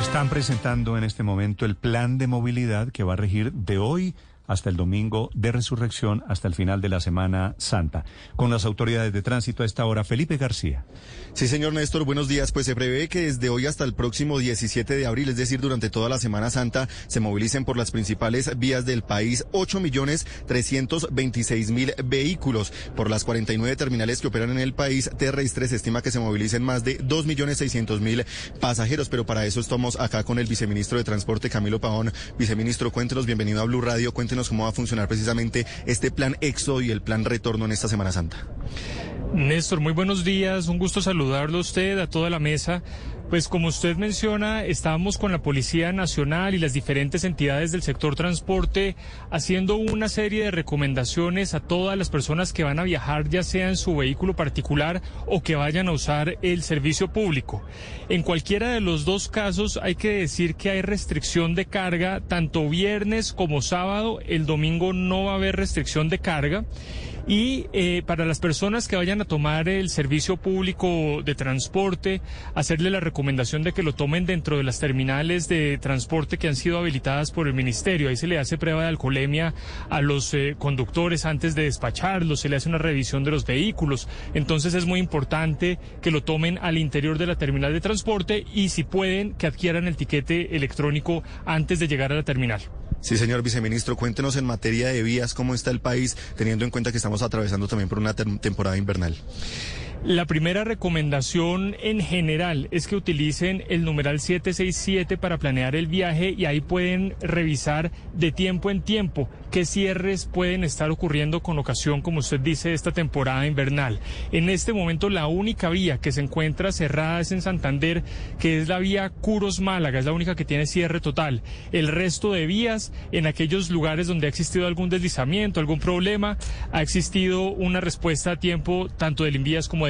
Están presentando en este momento el plan de movilidad que va a regir de hoy hasta el domingo de resurrección, hasta el final de la Semana Santa. Con las autoridades de tránsito a esta hora, Felipe García. Sí, señor Néstor, buenos días. Pues se prevé que desde hoy hasta el próximo 17 de abril, es decir, durante toda la Semana Santa, se movilicen por las principales vías del país 8 millones 326 mil vehículos. Por las 49 terminales que operan en el país terrestre se estima que se movilicen más de 2 millones 600 mil pasajeros, pero para eso estamos acá con el viceministro de Transporte, Camilo Pavón. Viceministro, cuéntenos, bienvenido a Blue Radio, cuéntenos cómo va a funcionar precisamente este plan éxodo y el plan retorno en esta Semana Santa. Néstor, muy buenos días, un gusto saludarlo a usted, a toda la mesa. Pues como usted menciona, estábamos con la Policía Nacional y las diferentes entidades del sector transporte haciendo una serie de recomendaciones a todas las personas que van a viajar, ya sea en su vehículo particular o que vayan a usar el servicio público. En cualquiera de los dos casos hay que decir que hay restricción de carga, tanto viernes como sábado. El domingo no va a haber restricción de carga. Y eh, para las personas que vayan a tomar el servicio público de transporte, hacerle la recomendación de que lo tomen dentro de las terminales de transporte que han sido habilitadas por el ministerio. Ahí se le hace prueba de alcoholemia a los eh, conductores antes de despacharlos, se le hace una revisión de los vehículos. Entonces es muy importante que lo tomen al interior de la terminal de transporte y si pueden que adquieran el tiquete electrónico antes de llegar a la terminal. Sí, señor viceministro, cuéntenos en materia de vías cómo está el país, teniendo en cuenta que estamos atravesando también por una temporada invernal. La primera recomendación en general es que utilicen el numeral 767 para planear el viaje y ahí pueden revisar de tiempo en tiempo qué cierres pueden estar ocurriendo con ocasión, como usted dice, de esta temporada invernal. En este momento la única vía que se encuentra cerrada es en Santander, que es la vía Curos Málaga, es la única que tiene cierre total. El resto de vías, en aquellos lugares donde ha existido algún deslizamiento, algún problema, ha existido una respuesta a tiempo tanto del Invías como de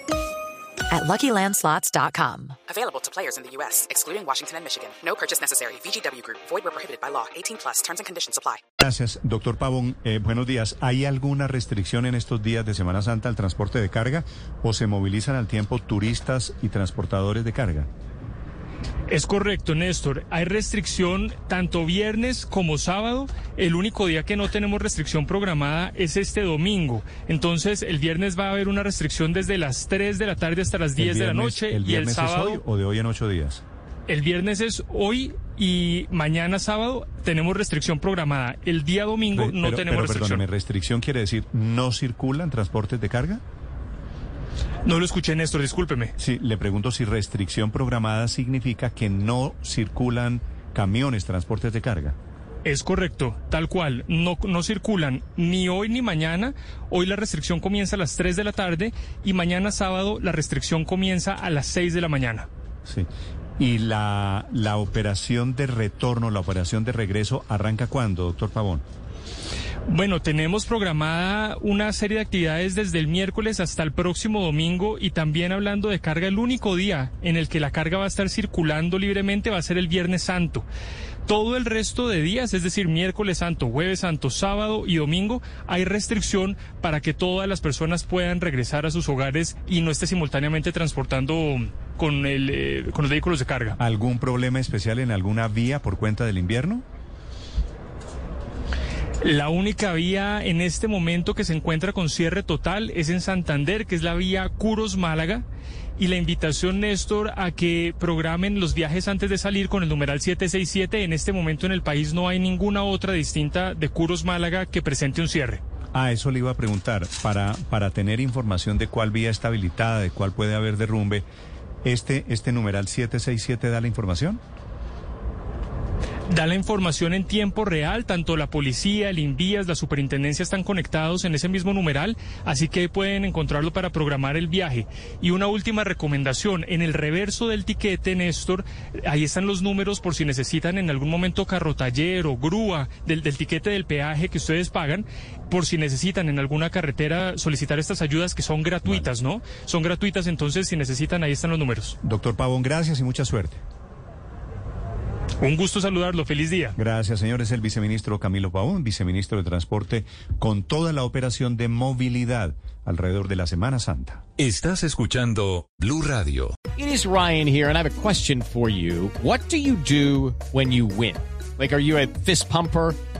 at LuckyLandSlots.com. Available to players in the U.S., excluding Washington and Michigan. No purchase necessary. VGW Group. Void where prohibited by law. 18 plus. Terms and conditions apply. Gracias, doctor Pavón. Eh, buenos días. ¿Hay alguna restricción en estos días de Semana Santa al transporte de carga o se movilizan al tiempo turistas y transportadores de carga? Es correcto, Néstor. Hay restricción tanto viernes como sábado. El único día que no tenemos restricción programada es este domingo. Entonces, el viernes va a haber una restricción desde las 3 de la tarde hasta las 10 de la noche. ¿El viernes y el sábado, es hoy o de hoy en ocho días? El viernes es hoy y mañana sábado tenemos restricción programada. El día domingo no pero- tenemos pero, restricción. ¿restricción quiere decir no circulan transportes de carga? No lo escuché, Néstor, discúlpeme. Sí, le pregunto si restricción programada significa que no circulan camiones, transportes de carga. Es correcto, tal cual. No, no circulan ni hoy ni mañana. Hoy la restricción comienza a las 3 de la tarde y mañana sábado la restricción comienza a las 6 de la mañana. Sí. ¿Y la, la operación de retorno, la operación de regreso, arranca cuándo, doctor Pavón? Bueno, tenemos programada una serie de actividades desde el miércoles hasta el próximo domingo y también hablando de carga, el único día en el que la carga va a estar circulando libremente va a ser el Viernes Santo. Todo el resto de días, es decir, miércoles santo, jueves santo, sábado y domingo, hay restricción para que todas las personas puedan regresar a sus hogares y no esté simultáneamente transportando con, el, eh, con los vehículos de carga. ¿Algún problema especial en alguna vía por cuenta del invierno? La única vía en este momento que se encuentra con cierre total es en Santander, que es la vía Curos Málaga. Y la invitación, Néstor, a que programen los viajes antes de salir con el numeral 767. En este momento en el país no hay ninguna otra distinta de Curos Málaga que presente un cierre. Ah, eso le iba a preguntar. Para, para tener información de cuál vía está habilitada, de cuál puede haber derrumbe, ¿este, este numeral 767 da la información? Da la información en tiempo real, tanto la policía, el Invías, la superintendencia están conectados en ese mismo numeral, así que pueden encontrarlo para programar el viaje. Y una última recomendación, en el reverso del tiquete, Néstor, ahí están los números por si necesitan en algún momento carro taller o grúa del, del tiquete del peaje que ustedes pagan, por si necesitan en alguna carretera solicitar estas ayudas que son gratuitas, ¿no? Son gratuitas, entonces si necesitan, ahí están los números. Doctor Pavón, gracias y mucha suerte. Un gusto saludarlo. Feliz día. Gracias, señor. Es el viceministro Camilo Paún, viceministro de Transporte, con toda la operación de movilidad alrededor de la Semana Santa. Estás escuchando Blue Radio. It is Ryan here, and I have a question for you. What do you do when you win? Like, are you a fist pumper?